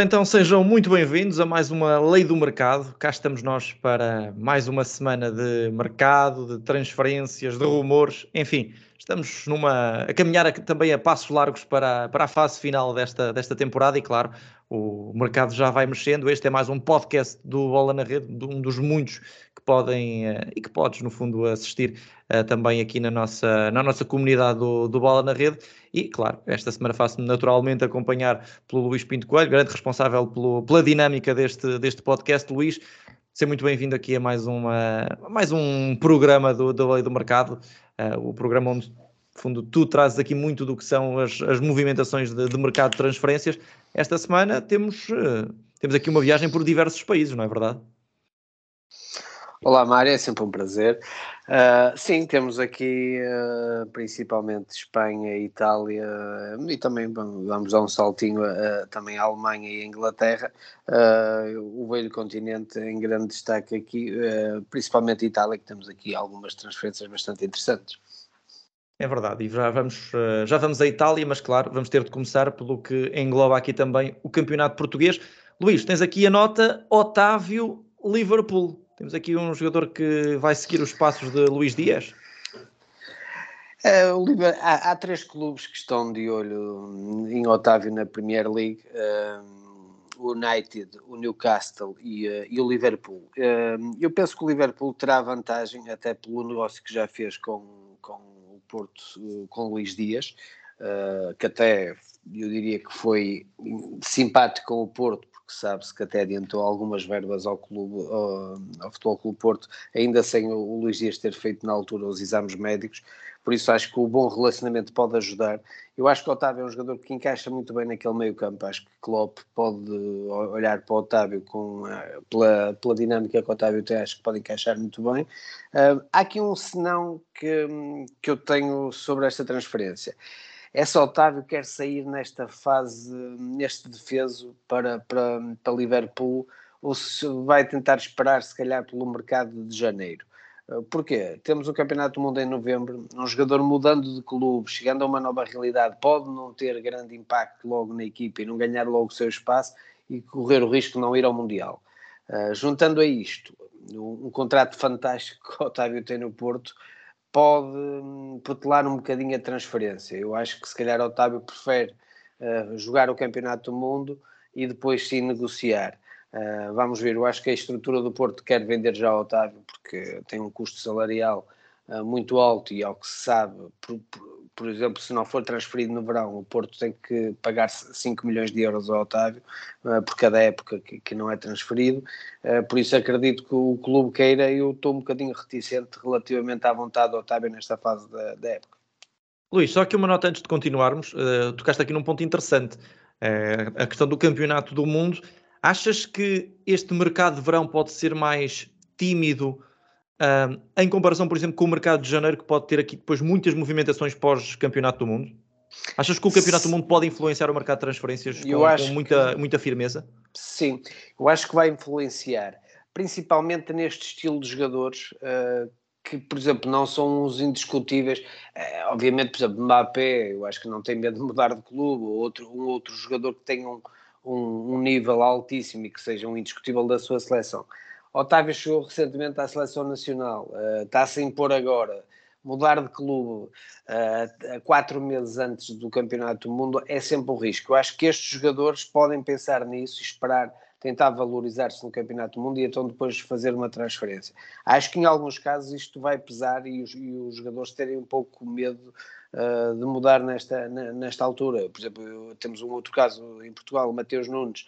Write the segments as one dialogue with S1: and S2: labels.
S1: Ora então, sejam muito bem-vindos a mais uma Lei do Mercado. Cá estamos nós para mais uma semana de mercado, de transferências, de rumores, enfim, estamos numa, a caminhar também a passos largos para, para a fase final desta, desta temporada e, claro, o mercado já vai mexendo. Este é mais um podcast do Bola na Rede, um dos muitos que podem uh, e que podes, no fundo, assistir uh, também aqui na nossa, na nossa comunidade do, do Bola na Rede. E, claro, esta semana faço-me naturalmente acompanhar pelo Luís Pinto Coelho, grande responsável pelo, pela dinâmica deste, deste podcast. Luís, seja muito bem-vindo aqui a mais, uma, mais um programa do, da Lei do Mercado, uh, o programa onde, fundo, tu trazes aqui muito do que são as, as movimentações de, de mercado de transferências. Esta semana temos, uh, temos aqui uma viagem por diversos países, não é verdade?
S2: Olá, Mário, é sempre um prazer. Uh, sim, temos aqui uh, principalmente Espanha, Itália e também vamos dar um saltinho uh, também à Alemanha e Inglaterra. o velho continente em grande destaque aqui, principalmente Itália, que temos aqui algumas transferências bastante interessantes.
S1: É verdade, e já vamos, já vamos à Itália, mas claro, vamos ter de começar pelo que engloba aqui também o campeonato português. Luís, tens aqui a nota Otávio Liverpool. Temos aqui um jogador que vai seguir os passos de Luís Dias.
S2: É, há, há, três clubes que estão de olho em Otávio na Premier League: um, o United, o Newcastle e, uh, e o Liverpool. Um, eu penso que o Liverpool terá vantagem, até pelo negócio que já fez com, com o Porto, uh, com o Luís Dias, uh, que até eu diria que foi simpático com o Porto, sabe-se que até adiantou algumas verbas ao clube, ao, ao Futebol Clube Porto, ainda sem o, o Luís Dias ter feito na altura os exames médicos, por isso acho que o bom relacionamento pode ajudar. Eu acho que o Otávio é um jogador que encaixa muito bem naquele meio campo, acho que Klopp pode olhar para o Otávio com, eh, pela, pela dinâmica que o Otávio tem, acho que pode encaixar muito bem. Uh, há aqui um senão que, que eu tenho sobre esta transferência é só Otávio quer sair nesta fase, neste defeso para, para, para Liverpool ou se vai tentar esperar se calhar pelo mercado de janeiro. Eh, porquê? Temos o Campeonato do Mundo em novembro, um jogador mudando de clube, chegando a uma nova realidade, pode não ter grande impacto logo na equipe e não ganhar logo o seu espaço e correr o risco de não ir ao Mundial. Uh, juntando a isto, um, um contrato fantástico que o Otávio tem no Porto, pode hum, protelar um bocadinho a transferência. Eu acho que se calhar Otávio prefere uh, jogar o Campeonato do Mundo e depois sim negociar. Uh, vamos ver, eu acho que a estrutura do Porto quer vender já Otávio porque tem um custo salarial uh, muito alto e ao que se sabe, por, por, por, exemplo, se não for transferido no verão, o Porto tem que pagar 5 milhões de euros ao Otávio uh, por cada época que, não é transferido. Uh, por isso acredito que o clube queira e eu estou um bocadinho reticente relativamente à vontade do Otávio nesta fase da, da época.
S1: Luís, só que uma nota antes de continuarmos, uh, tocaste aqui num ponto interessante, uh, a questão do campeonato do mundo. Achas que este mercado de verão pode ser mais tímido um, em comparação, por exemplo, com o mercado de janeiro, que pode ter aqui depois muitas movimentações pós-campeonato do mundo? Achas que o campeonato do mundo pode influenciar o mercado de transferências com, com muita, que... muita firmeza?
S2: Sim, eu acho que vai influenciar, principalmente neste estilo de jogadores. Uh, que, por exemplo, não são os indiscutíveis. É, obviamente, por exemplo, Mbappé, eu acho que não tem medo de mudar de clube, ou outro, um outro jogador que tenha um, um, um, nível altíssimo e que seja um indiscutível da sua seleção. Otávio chegou recentemente à seleção nacional, uh, está-se a impor agora. Mudar de clube uh, quatro meses antes do Campeonato do Mundo é sempre um risco. Eu acho que estes jogadores podem pensar nisso e esperar, tentar valorizar-se no Campeonato do Mundo e então depois fazer uma transferência. Acho que em alguns casos isto vai pesar e os, e os jogadores terem um pouco medo uh, de mudar nesta, nesta altura. Por exemplo, temos um outro caso em Portugal, o Mateus Nunes.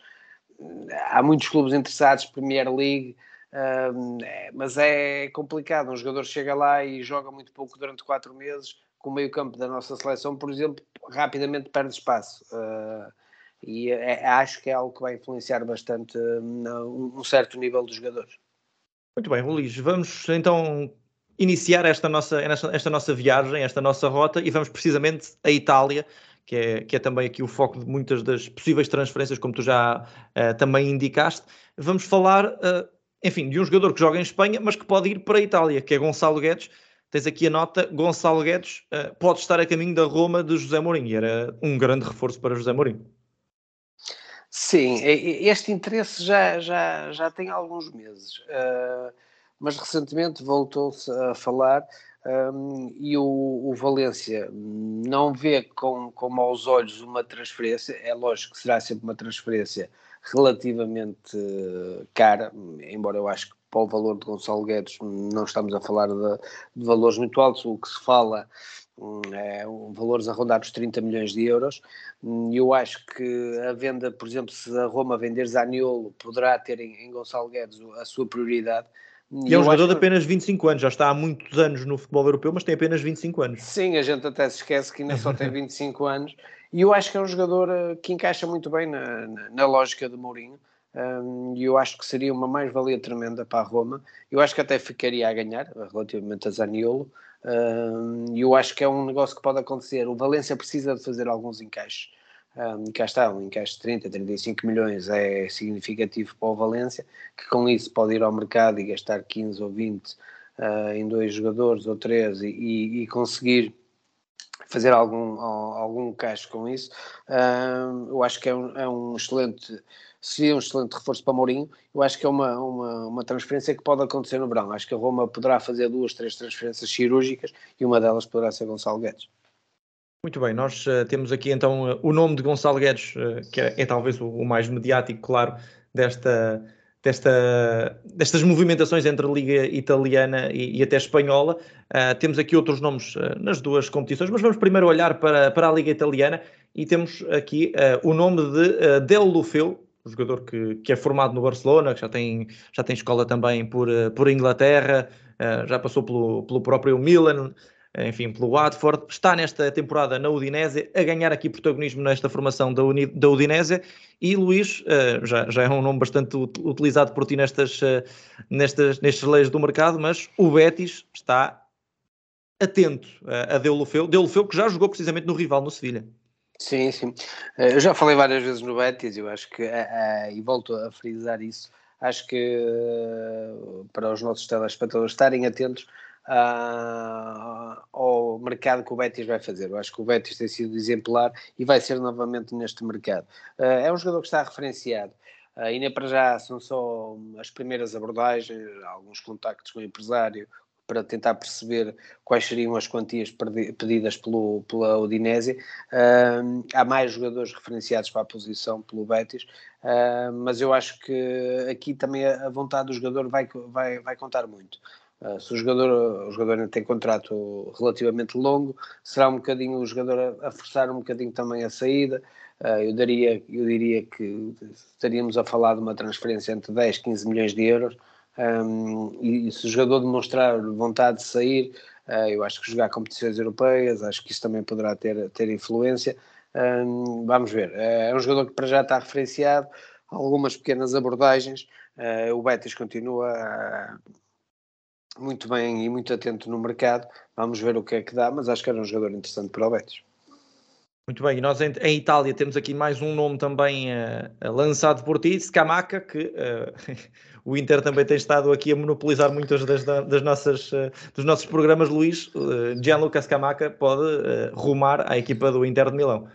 S2: Há muitos clubes interessados, Premier League é, mas é complicado. Um jogador chega lá e joga muito pouco durante quatro meses, com o meio-campo da nossa seleção, por exemplo, rapidamente perde espaço. Uh, e é, acho que é algo que vai influenciar bastante uh, um certo nível dos jogadores.
S1: Muito bem, Luís, vamos então iniciar esta nossa, esta nossa viagem, esta nossa rota e vamos precisamente à Itália, que é, que é também aqui o foco de muitas das possíveis transferências, como tu já uh, também indicaste. Vamos falar uh, enfim, de um jogador que joga em Espanha, mas que pode ir para a Itália, que é Gonçalo Guedes. Tens aqui a nota, Gonçalo Guedes uh, pode estar a caminho da Roma de José Mourinho, e era um grande reforço para José Mourinho.
S2: Sim, este interesse já, já, já tem alguns meses, uh, mas recentemente voltou-se a falar um, e o, o, Valência não vê com, com maus olhos uma transferência, é lógico que será sempre uma transferência relativamente cara, embora eu acho que para o valor de Gonçalo Guedes não estamos a falar de, de valores muito altos, o que se fala é, valores a rondar os 30 milhões de euros. E eu acho que a venda, por exemplo, se a Roma vender Zaniolo, poderá ter em, em Gonçalo Guedes a sua prioridade.
S1: E é um jogador de apenas 25 anos, já está há muitos anos no futebol europeu, mas tem apenas 25 anos.
S2: Sim, a gente até se esquece que ainda só tem 25 anos. E eu acho que é um jogador eh, que encaixa muito bem na, na, na lógica de Mourinho. E eu acho que seria uma mais-valia tremenda para a Roma. Eu acho que até ficaria a ganhar relativamente a Zaniolo. E eu acho que é um negócio que pode acontecer. O Valência precisa de fazer alguns encaixes. Um, cá está, um encaixe de 30, 35 milhões é significativo para o Valência, que com isso pode ir ao mercado e gastar 15 ou 20 uh, ah, em dois jogadores ou três e, e, e conseguir fazer algum, algum encaixe com isso. Uh, eu acho que é um, é um excelente seria um excelente reforço para Mourinho. Eu acho que é uma, uma, uma transferência que pode acontecer no verão. Acho que a Roma poderá fazer duas, três transferências cirúrgicas e uma delas poderá ser Gonçalo Guedes.
S1: Muito bem, nós uh, temos aqui então uh, o nome de Gonçalo Guedes, uh, que é, é talvez o, o, mais mediático, claro, desta, desta, destas movimentações entre a Liga Italiana e, e até Espanhola. temos aqui outros nomes nas duas competições, mas vamos primeiro olhar para, para a Liga Italiana e temos aqui o nome de Del Lufeu, um jogador que, que é formado no Barcelona, que já tem, já tem escola também por, por Inglaterra, uh, já passou pelo, pelo próprio Milan, enfim, pelo Watford, está nesta temporada na Udinese a ganhar aqui protagonismo nesta formação da, Uni, da Udinese e Luís uh, já, já é um nome bastante utilizado por ti nestas, uh, nestas, nestas leis do mercado, mas o Betis está atento a Deulofeu, Deulofeu que já jogou precisamente no rival no Sevilha.
S2: Sim, sim. Eh, eu já falei várias vezes no Betis, eu acho que, eh, eh, e volto a frisar isso, acho que para os nossos telespectadores estarem atentos ao mercado que o Betis vai fazer. Eu acho que o Betis tem sido exemplar e vai ser novamente neste mercado. é um jogador que está referenciado. ainda para já são só as primeiras abordagens, alguns contactos com o empresário, para tentar perceber quais seriam as quantias pedidas pelo, pela Udinese. Uh, há mais jogadores referenciados para a posição pelo Betis, uh, mas eu acho que aqui também a vontade do jogador vai, vai, vai contar muito. Uh, se o jogador, o jogador ainda tem contrato relativamente longo, será um bocadinho o jogador a, a forçar um bocadinho também a saída. Uh, eu, daria, eu diria que estaríamos a falar de uma transferência entre 10 e 15 milhões de euros, um, e, e, se o jogador demonstrar vontade de sair, uh, eu acho que jogar competições europeias, acho que isso também poderá ter, ter influência. Um, vamos ver. É um jogador que para já está referenciado, algumas pequenas abordagens. Uh, o Betis continua muito bem e muito atento no mercado. Vamos ver o que é que dá, mas acho que era um jogador interessante para o Betis.
S1: Muito bem, e nós em, em, Itália temos aqui mais um nome também uh, lançado por ti, Scamaca, que uh, o Inter também tem estado aqui a monopolizar muitas das, das nossas, uh, dos nossos programas, Luís. Gianluca Scamaca pode rumar à equipa do Inter de Milão.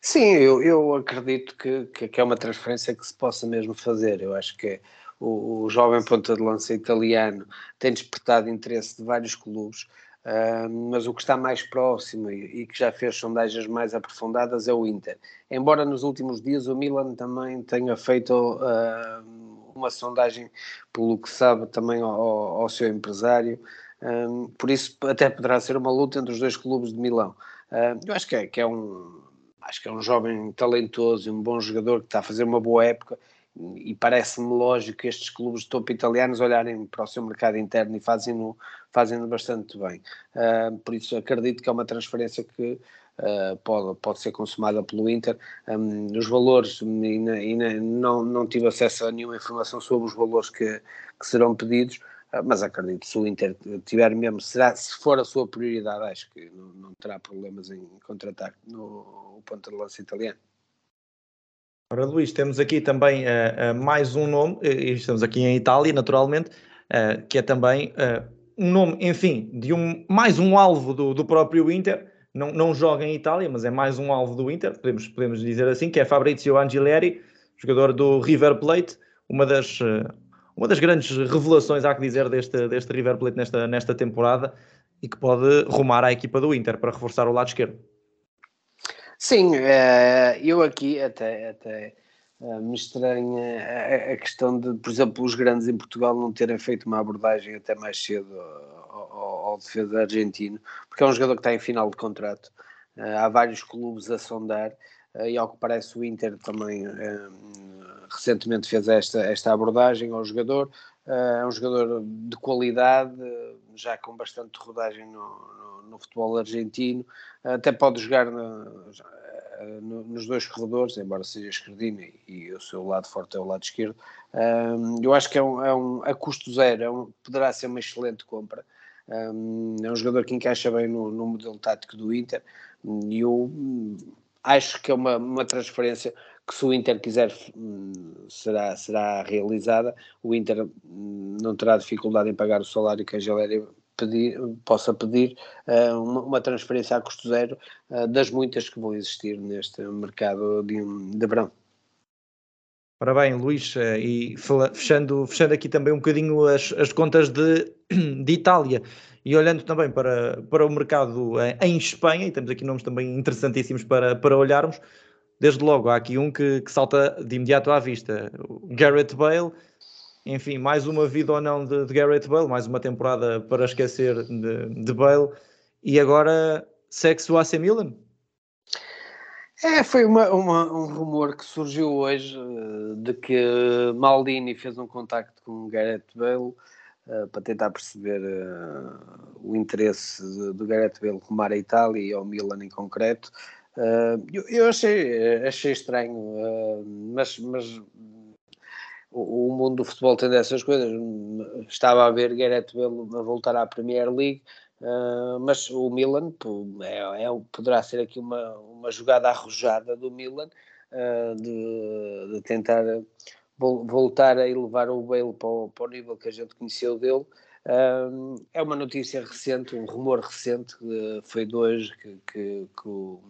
S2: Sim, eu, eu acredito que, que, que, é uma transferência que se possa mesmo fazer. Eu acho que o, o jovem ponta de lança italiano tem despertado interesse de vários clubes. Uh, mas o que está mais próximo e, e, que já fez sondagens mais aprofundadas é o Inter. Embora nos últimos dias o Milan também tenha feito uh, uma sondagem, pelo que sabe, também ao, ao seu empresário. Por isso até poderá ser uma luta entre os dois clubes de Milão. Eu acho que é, que é um acho que é um jovem talentoso e um bom jogador que está a fazer uma boa época e parece-me lógico que estes clubes de topo italianos olharem para o seu mercado interno e fazem-no fazem bastante bem. Uh, por isso acredito que é uma transferência que uh, pode, pode ser consumada pelo Inter. Um, os valores, ainda, não, não tive acesso a nenhuma informação sobre os valores que, que serão pedidos, uh, mas acredito que se o Inter tiver mesmo, será, se for a sua prioridade, acho que não, não terá problemas em contratar no ponto de lança italiano.
S1: Ora, Luís, temos aqui também uh, uh, mais um nome, e estamos aqui em Itália, naturalmente, uh, que é também um nome, enfim, de um, mais um alvo do, do próprio Inter, não, não joga em Itália, mas é mais um alvo do Inter, podemos, podemos dizer assim, que é Fabrizio Angelieri, jogador do River Plate, uma das, uma das grandes revelações, há que dizer, deste, deste River Plate nesta, nesta temporada e que pode rumar à equipa do Inter para reforçar o lado esquerdo.
S2: Sim, uh, eu aqui até, até uh, me estranha a, questão de, por exemplo, os grandes em Portugal não terem feito uma abordagem até mais cedo ao, ao, defesa argentino, porque é um jogador que está em final de contrato. Uh, há vários clubes a sondar e ao que parece o Inter também recentemente fez esta, esta abordagem ao jogador. É um jogador de qualidade, já com bastante rodagem no, no, no futebol argentino, até pode jogar no, nos dois corredores, embora seja esquerdino e o seu lado forte é o lado esquerdo. eu acho que é um, é um a custo zero, é um, poderá ser uma excelente compra. é um jogador que encaixa bem no, no modelo tático do Inter e eu hum, acho que é uma, uma transferência que se o Inter quiser hum, será, será realizada, o Inter hum, não terá dificuldade em pagar o salário que a Geléria pedir, possa pedir uh, uma, transferência a custo zero uh, das muitas que vão existir neste mercado de, de verão.
S1: Ora bem, Luís, eh, e fechando, fechando aqui também um bocadinho as, as contas de, de Itália e olhando também para, para o mercado em Espanha, e temos aqui nomes também interessantíssimos para, para olharmos, desde logo há aqui um que, que salta de imediato à vista, Garrett Bale, enfim, mais uma vida ou não de, de Garrett Bale, mais uma temporada para esquecer de, de Bale, e agora segue-se o AC Milan?
S2: É, foi uma, uma, um rumor que surgiu hoje uh, de que Maldini fez um contacto com Gareth Bale uh, para tentar perceber uh, o interesse do Gareth Bale rumar a Itália e ao Milan em concreto. Eu, eu, achei, achei estranho, mas, mas o, o, mundo do futebol tem dessas coisas. Estava a ver Gareth Bale a voltar à Premier League, uh, mas o Milan é, é, poderá ser aqui uma, uma jogada arrojada do Milan uh, de, de, tentar voltar a elevar o Bale para o, para o nível que a gente conheceu dele. Uh, é uma notícia recente, um rumor recente, foi de hoje que, que, que, o,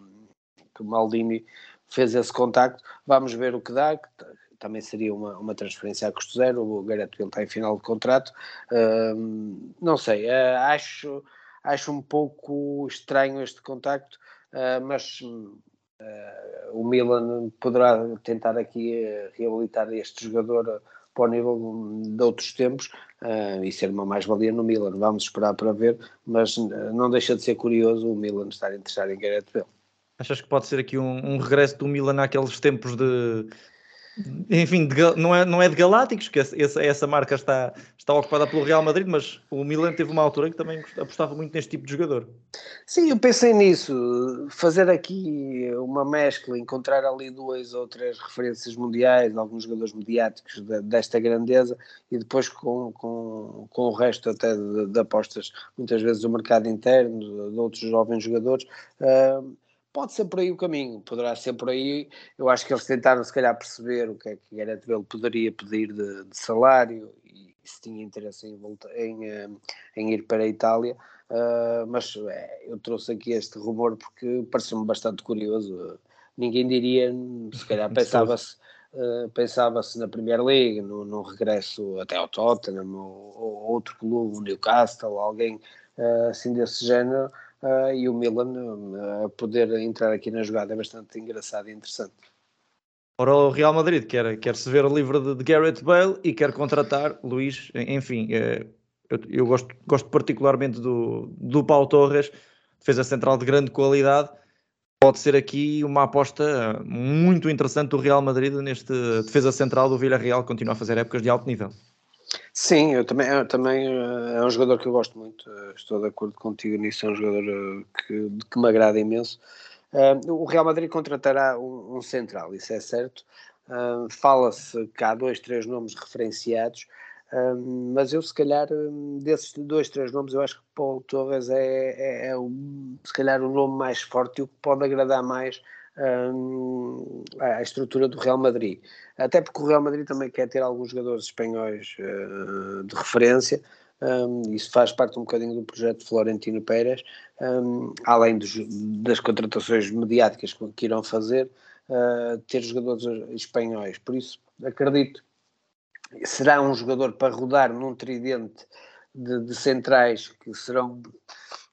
S2: que o Maldini fez esse contacto. Vamos ver o que dá também seria uma, uma transferência a custo zero. O Gareth Bale está em final de contrato. Uh, não sei, uh, acho, acho um pouco estranho este contacto, uh, mas ah, o Milan poderá tentar aqui reabilitar este jogador para o nível de outros tempos uh, e ser uma mais-valia no Milan. Vamos esperar para ver, mas não deixa de ser curioso o Milan estar interessado em Gareth Bale.
S1: Achas que pode ser aqui um, um regresso do Milan naqueles tempos de, enfim, de, não, é, não é de Galácticos, que essa, essa marca está, está ocupada pelo Real Madrid, mas o Milan teve uma altura que também apostava muito neste tipo de jogador.
S2: Sim, eu pensei nisso, fazer aqui uma mescla, encontrar ali duas ou três referências mundiais, alguns jogadores mediáticos de, desta grandeza e depois com, com, com o resto até de, de apostas, muitas vezes do mercado interno, de outros jovens jogadores. Uh, pode ser por aí o caminho, poderá ser por aí. Eu acho que eles tentaram, se calhar, perceber o que é que Gareth Bale poderia pedir de, de salário e se tinha interesse em, voltar, em, eh, em ir para a Itália. Uh, mas é, eu trouxe aqui este rumor porque pareceu-me bastante curioso. Ninguém diria, se calhar pensava-se. Uh, pensava-se na Premier League, no, no, regresso até ao Tottenham ou, ou outro clube, o Newcastle, alguém uh, assim desse género, uh, e o Milan uh, a poder entrar aqui na jogada é bastante engraçado e interessante.
S1: Ora, o Real Madrid quer, quer se ver livre de, de Gareth Bale e quer contratar Luís, enfim, eh, eu, eu, gosto, gosto particularmente do, do Paulo Torres, defesa central de grande qualidade, pode ser aqui uma aposta muito interessante do Real Madrid neste defesa central do Villarreal, continua a fazer épocas de alto nível.
S2: Sim, eu também, eu também eh, é um jogador que eu gosto muito, eh, estou de acordo contigo nisso, é um jogador eh, que, que me agrada imenso. O Real Madrid contratará um, um central, isso é certo. Fala-se que há dois, três nomes referenciados, mas eu, se calhar, desses dois, três nomes, eu acho que Paulo Torres é, é, é o, se calhar, o nome mais forte e o que pode agradar mais à estrutura do Real Madrid. Até porque o Real Madrid também quer ter alguns jogadores espanhóis uh, de referência, um, isso faz parte um bocadinho do projeto Florentino Pérez, um, além dos, das contratações mediáticas que irão fazer, uh, ter jogadores espanhóis. Por isso, acredito, será um jogador para rodar num tridente de, de centrais que serão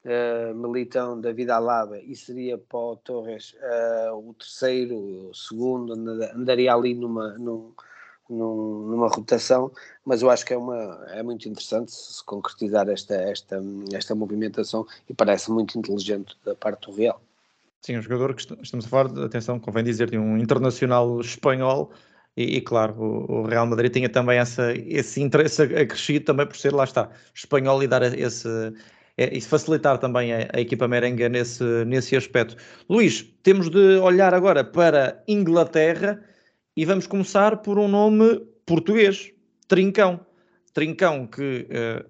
S2: uh, Militão, David Alaba e seria para o Torres uh, o terceiro, o segundo, andaria ali numa, num, num, numa rotação, mas eu acho que é, uma, é muito interessante se concretizar esta, esta, esta movimentação e parece muito inteligente da parte do Real.
S1: Sim, um jogador que estamos a falar, atenção, convém dizer, de um internacional espanhol e, e, claro, o, o, Real Madrid tinha também essa, esse interesse acrescido também por ser, lá está, espanhol e dar esse, é, e facilitar também a, a, equipa merengue nesse, nesse aspecto. Luís, temos de olhar agora para Inglaterra e vamos começar por um nome português, Trincão. Trincão que uh,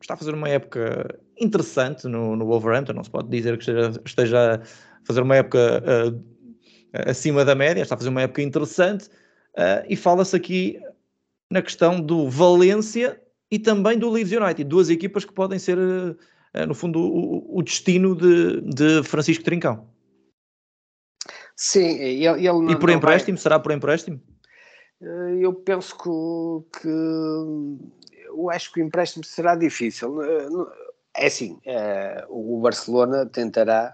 S1: está a fazer uma época interessante no, no Wolverhampton, não se pode dizer que esteja, esteja a fazer uma época uh, acima da média, está a fazer uma época interessante uh, e fala-se aqui na questão do Valência e também do Leeds United, duas equipas que podem ser, no fundo, o, o destino de, de Francisco Trincão.
S2: Sim, ele, ele não,
S1: E por empréstimo? Vai... Será por empréstimo?
S2: Eh, eu penso que, que, eu acho que o empréstimo será difícil. Eh, é assim, é, o Barcelona tentará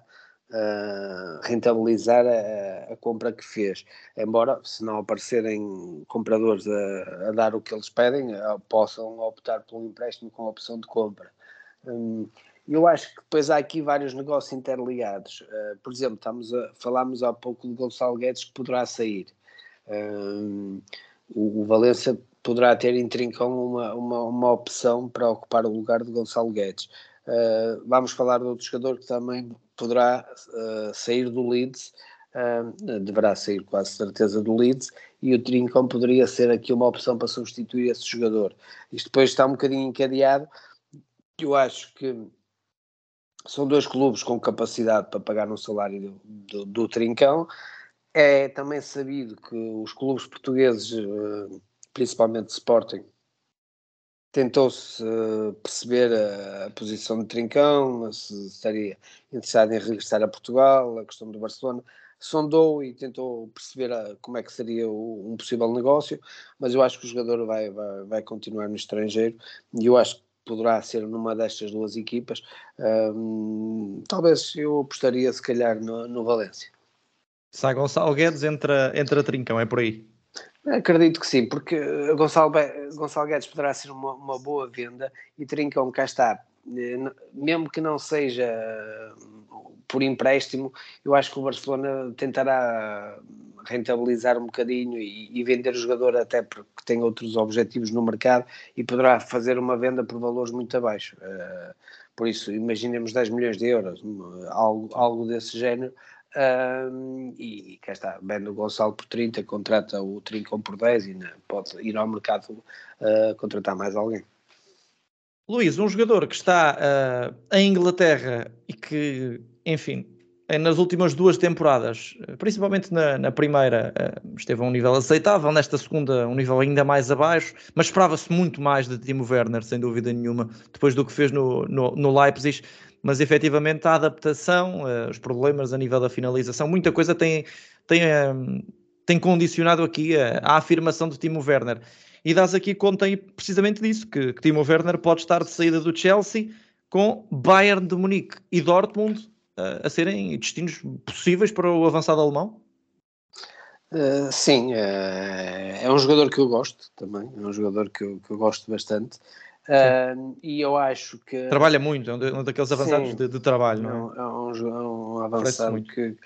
S2: uh, rentabilizar a, a, compra que fez, embora se não aparecerem compradores a, a dar o que eles pedem, possam optar por um empréstimo com opção de compra. Um, eu acho que depois há aqui vários negócios interligados. Uh, por exemplo, estamos a, falámos há pouco de Gonçalo Guedes que poderá sair. Uh, o, Valência poderá ter em Trincão uma, uma, uma, opção para ocupar o lugar de Gonçalo Guedes. Uh, vamos falar de outro jogador que também poderá sair do Leeds, deverá sair quase certeza do Leeds, e o Trincão poderia ser aqui uma opção para substituir esse jogador. Isto depois está um bocadinho encadeado. Eu acho que são dois clubes com capacidade para pagar um salário do, do, do Trincão. É também sabido que os clubes portugueses, eh, principalmente Sporting, tentou-se eh, perceber a, posição de Trincão, se estaria interessado em regressar a Portugal, a questão do Barcelona. Sondou e tentou perceber a, como é que seria um possível negócio, mas eu acho que o jogador vai, vai, vai continuar no estrangeiro e eu acho que poderá ser numa destas duas equipas. Um, talvez eu apostaria, se calhar, no, no Valência.
S1: Sai Gonçalo Guedes, entra, entra Trincão, é por aí?
S2: Acredito que sim, porque Gonçalo, Gonçalo Guedes poderá ser uma, uma boa venda e Trincão cá está. Eh, mesmo que não seja por empréstimo, eu acho que o Barcelona tentará rentabilizar um bocadinho e, e, vender o jogador até porque tem outros objetivos no mercado e poderá fazer uma venda por valores muito abaixo. Uh, por isso, imaginemos 10 milhões de euros, algo, algo desse género. E, e cá está, vende o Gonçalo por 30, contrata o Trincão por 10 e né, pode ir ao mercado uh, contratar mais alguém.
S1: Luís, um jogador que está uh, em Inglaterra e que, enfim, nas últimas duas temporadas, principalmente na, na, primeira, uh, esteve a um nível aceitável, nesta segunda, um nível ainda mais abaixo, mas esperava-se muito mais de Timo Werner, sem dúvida nenhuma, depois do que fez no, no, no Leipzig. Mas efetivamente a adaptação, uh, os problemas a nível da finalização, muita coisa tem, tem, tem condicionado aqui a, a afirmação de Timo Werner. E dás aqui conta aí precisamente disso, que, que Timo Werner pode estar de saída do Chelsea com Bayern de Munique e Dortmund uh, a serem destinos possíveis para o avançado alemão?
S2: Uh, sim, uh, é um jogador que eu gosto também, é um jogador que eu, que eu gosto bastante. Uh, e eu acho que.
S1: Trabalha muito, é um daqueles avançados de, de, trabalho, não
S2: é? É um, é um avançado que,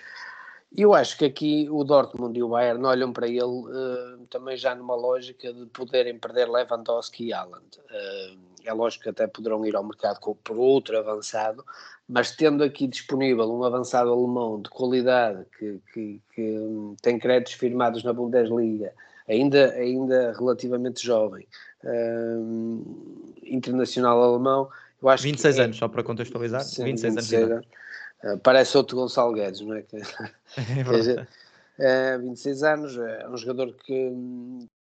S2: eu acho que aqui o Dortmund e o Bayern olham para ele uh, também já numa lógica de poderem perder Lewandowski e Haaland. Uh, é lógico que até poderão ir ao mercado por outro avançado, mas tendo aqui disponível um avançado alemão de qualidade que, que, que um, tem créditos firmados na Bundesliga, ainda, ainda relativamente jovem, uh, internacional alemão, eu acho
S1: 26
S2: que
S1: é, anos, só para contextualizar, sim, 26, 26 anos. anos
S2: parece outro Gonçalo Guedes, não é? é, é 26 anos, é um jogador que,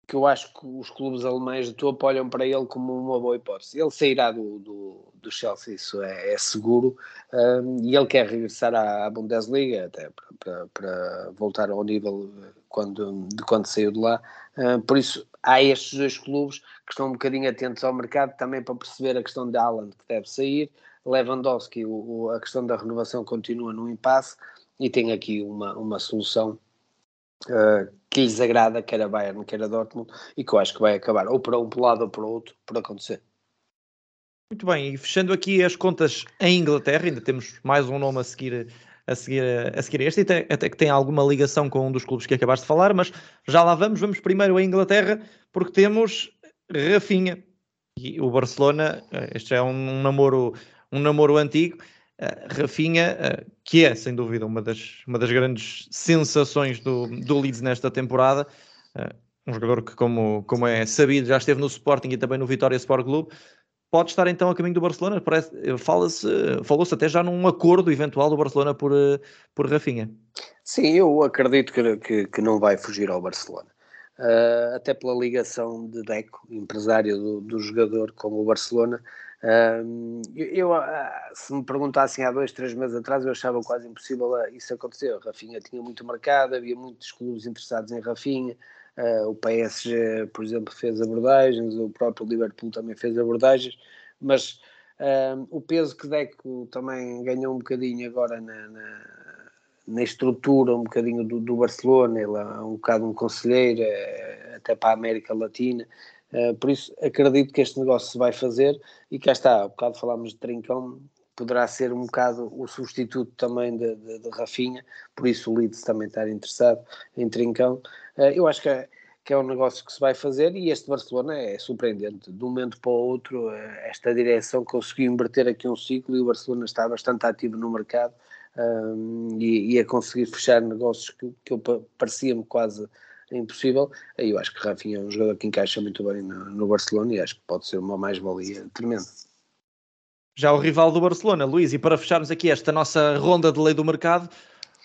S2: que eu acho que os clubes alemães de topo olham para ele como uma boa hipótese. Ele sairá do, do, do Chelsea, isso é, é seguro, um, e ele quer regressar à, à Bundesliga, até para, para, para, voltar ao nível quando, de quando saiu de lá. Por isso, há estes dois clubes que estão um bocadinho atentos ao mercado também para perceber a questão de Haaland, que deve sair. Lewandowski, o, o, a questão da renovação continua no impasse e tem aqui uma, uma solução uh, que lhes agrada, quer a Bayern, quer a Dortmund, e que eu acho que vai acabar ou para um lado ou para o outro por acontecer.
S1: Muito bem, e fechando aqui as contas em Inglaterra, ainda temos mais um nome a seguir a seguir, a seguir este, até, até que tem alguma ligação com um dos clubes que acabaste de falar, mas já lá vamos. Vamos primeiro à Inglaterra, porque temos Rafinha e o Barcelona. Eh, este é um namoro, um namoro antigo. Uh, Rafinha, uh, que é sem dúvida uma das, uma das grandes sensações do, do Leeds nesta temporada, uh, um jogador que, como, como é sabido, já esteve no Sporting e também no Vitória Sport Clube, pode estar então a caminho do Barcelona. Fala-se, falou-se até já num acordo eventual do Barcelona por, por Rafinha.
S2: Sim, eu acredito que, que, que não vai fugir ao Barcelona. Uh, até pela ligação de Deco, empresário do, do jogador, com o Barcelona, eu, ah, se me perguntassem há dois, três meses atrás, eu achava quase impossível isso acontecer. Rafinha tinha muito mercado, havia muitos clubes interessados em Rafinha. Uh, o PSG, por exemplo, fez abordagens, o próprio Liverpool também fez abordagens, mas uh, o peso que Deco também ganhou um bocadinho agora na, na, na estrutura, um bocadinho do, do, Barcelona, ele é um bocado um conselheiro, é, até para a América Latina, Uh, por isso, acredito que este negócio se vai fazer e cá está, há bocado falámos de Trincão, poderá ser um bocado o substituto também de, de, de Rafinha, por isso o Leeds também estar interessado em Trincão. Uh, eu acho que é, que é um negócio que se vai fazer e este Barcelona é surpreendente. De um momento para o outro, uh, esta direção conseguiu inverter aqui um ciclo e o Barcelona está bastante ativo no mercado e, e, a conseguir fechar negócios que, que parecia-me quase impossível. Eu acho que Rafinha é um jogador que encaixa muito bem no, no Barcelona e acho que pode ser uma mais-valia tremenda.
S1: Já o rival do Barcelona, Luís, e para fecharmos aqui esta nossa ronda de lei do mercado,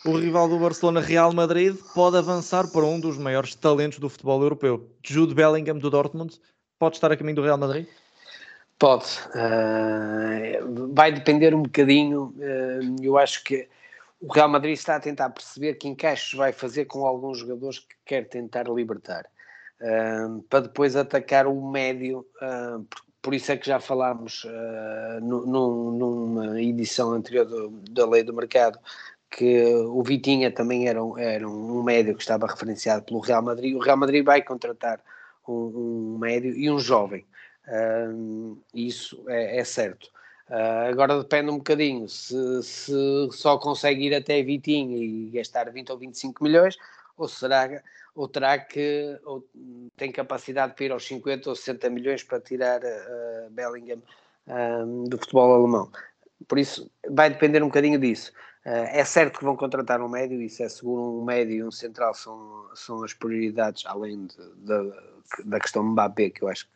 S1: o rival do Barcelona, Real Madrid, pode avançar para um dos maiores talentos do futebol europeu. Jude Bellingham do Dortmund pode estar a caminho do Real Madrid?
S2: Pode. Uh, vai depender um bocadinho. Uh, eu acho que o Real Madrid está a tentar perceber que encaixes vai fazer com alguns jogadores que quer tentar libertar, uh, para depois atacar o médio, por, por, isso é que já falámos no, numa edição anterior do, da Lei do Mercado, que o Vitinha também era, um, era um médio que estava referenciado pelo Real Madrid, o Real Madrid vai contratar um, um médio e um jovem, isso é, é certo. Uh, agora depende um bocadinho se, se, só consegue ir até Vitinho e gastar 20 ou 25 milhões, ou será ou terá que ou tem capacidade para ir aos 50 ou 60 milhões para tirar uh, Bellingham do futebol alemão. Por isso vai depender um bocadinho disso. Uh, é certo que vão contratar um médio, isso é seguro, um médio e um central são, são as prioridades, além de, de, da questão Mbappé, que eu acho que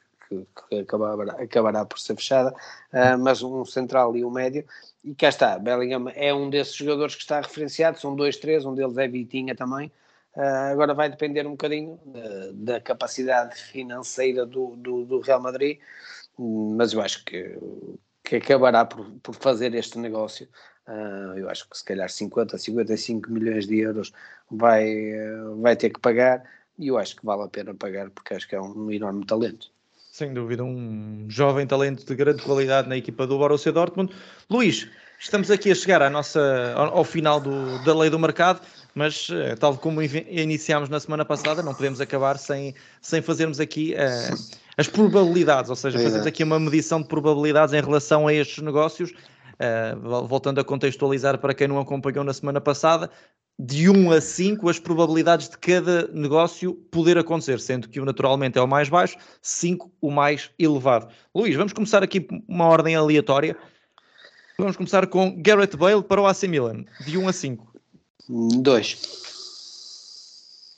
S2: que, acabará, acabará, por ser fechada, uh, mas um central e um médio. E cá está, Bellingham é um desses jogadores que está referenciado, são dois, três, um deles é Vitinha também. Uh, agora vai depender um bocadinho da capacidade financeira do, do, do, Real Madrid, mas eu acho que, que acabará por, por fazer este negócio. Uh, eu acho que se calhar 50, 55 milhões de euros vai, vai ter que pagar e eu acho que vale a pena pagar porque acho que é um enorme talento.
S1: Sem dúvida, um jovem talento de grande qualidade na equipa do Borussia Dortmund. Luís, estamos aqui a chegar à nossa, ao, ao final do, da lei do mercado, mas eh, tal como iniciámos na semana passada, não podemos acabar sem, sem fazermos aqui uh, as probabilidades, ou seja, fazermos aqui uma medição de probabilidades em relação a estes negócios. Uh, voltando a contextualizar para quem não acompanhou na semana passada, de 1 a 5 as probabilidades de cada negócio poder acontecer, sendo que o naturalmente é o mais baixo, 5 o mais elevado. Luís, vamos começar aqui uma ordem aleatória. Vamos começar com Garrett Bale para o AC Milan, de 1 a 5.
S2: 2.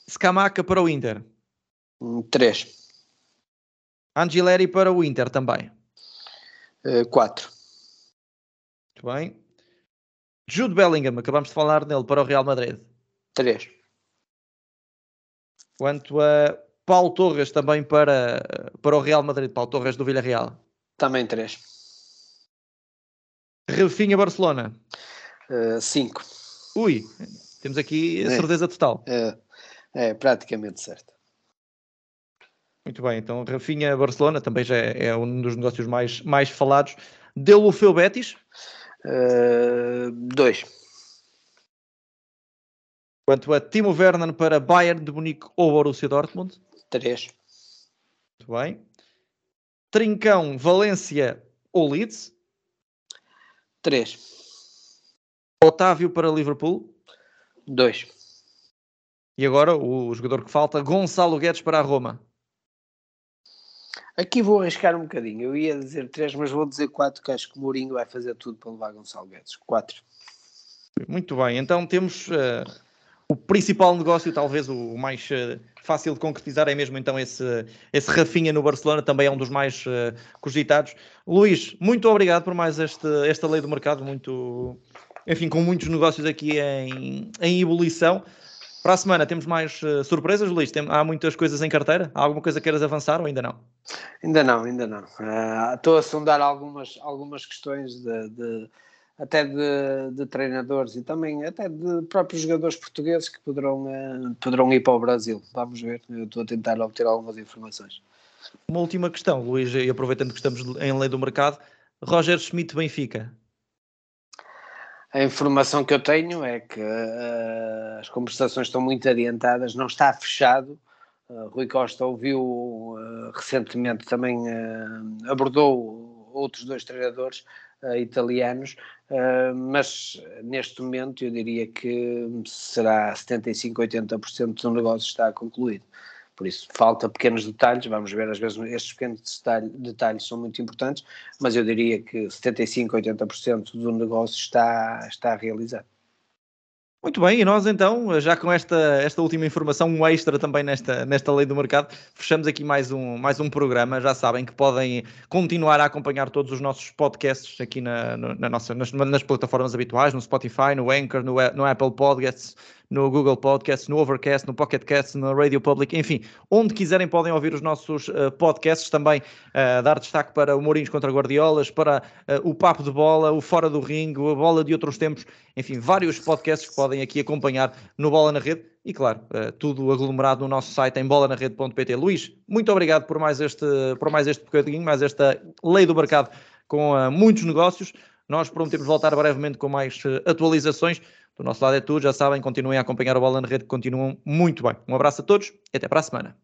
S1: Scamaca para o Inter.
S2: 3.
S1: Angileri para o Inter também.
S2: 4. Uh,
S1: Muito bem. Jude Bellingham, acabamos de falar nele para o Real Madrid.
S2: 3.
S1: Quanto a Paulo Torres também para, para o Real Madrid, Paulo Torres do Villarreal.
S2: Também 3.
S1: Rafinha Barcelona.
S2: 5.
S1: Uh, Ui, temos aqui a é. certeza total.
S2: É, é praticamente certo.
S1: Muito bem, então Rafinha Barcelona também já é, é um dos negócios mais, mais falados. Deu o Feu Betis?
S2: Uh, dois.
S1: Quanto a Timo Werner para Bayern de Munique ou Borussia Dortmund?
S2: Três.
S1: Muito bem. Trincão, Valência ou Leeds?
S2: Três.
S1: Otávio para Liverpool?
S2: Dois.
S1: E agora o jogador que falta, Gonçalo Guedes para a Roma?
S2: Aqui vou arriscar um bocadinho. Eu ia dizer três, mas vou dizer quatro, que acho que o Mourinho vai fazer tudo para levar Gonçalo Guedes. Quatro.
S1: Muito bem, então temos uh, o principal negócio, talvez o mais uh, fácil de concretizar, é mesmo então esse, esse Rafinha no Barcelona, também é um dos mais uh, cogitados. Luís, muito obrigado por mais este, esta lei do mercado, muito, enfim, com muitos negócios aqui em, em ebulição. Para a semana temos mais uh, surpresas, Luís? Tem, há muitas coisas em carteira? Há alguma coisa que queiras avançar ou ainda não?
S2: Ainda não, ainda não. Uh, estou a sondar algumas, algumas questões de, de até de, de, treinadores e também até de próprios jogadores portugueses que poderão, uh, poderão ir para o Brasil. Vamos ver, eu estou a tentar obter algumas informações.
S1: Uma última questão, Luís, e aproveitando que estamos em lei do mercado, Roger Schmidt Benfica,
S2: a informação que eu tenho é que uh, as conversações estão muito adiantadas, não está fechado. Uh, Rui Costa ouviu uh, recentemente também abordou outros dois treinadores italianos, mas neste momento eu diria que será 75-80% do negócio está concluído. Por isso, falta pequenos detalhes, vamos ver, às vezes estes pequenos detalhes, detalhes são muito importantes, mas eu diria que 75, 80% do negócio está, está realizado.
S1: Muito bem, e nós então, já com esta, esta última informação, um extra também nesta, nesta lei do mercado, fechamos aqui mais um, mais um programa. Já sabem que podem continuar a acompanhar todos os nossos podcasts aqui na, na nossa, nas, nas plataformas habituais, no Spotify, no Anchor, no, no Apple Podcasts, no Google Podcasts, no Overcast, no Pocket Cast, no Radio Public, enfim, onde quiserem podem ouvir os nossos uh, podcasts, também uh, dar destaque para o Mourinhos contra Guardiolas, para uh, o Papo de Bola, o Fora do Ringue, a Bola de Outros Tempos, enfim, vários podcasts que podem aqui acompanhar no Bola na Rede e claro, tudo aglomerado no nosso site em bolanarede.pt. Luís, muito obrigado por mais este, por mais este bocadinho, mais esta lei do mercado com muitos negócios. Nós prometemos voltar brevemente com mais atualizações. Do nosso lado é tudo, já sabem, continuem a acompanhar o Bola na Rede, continuam muito bem. Um abraço a todos e até para a semana.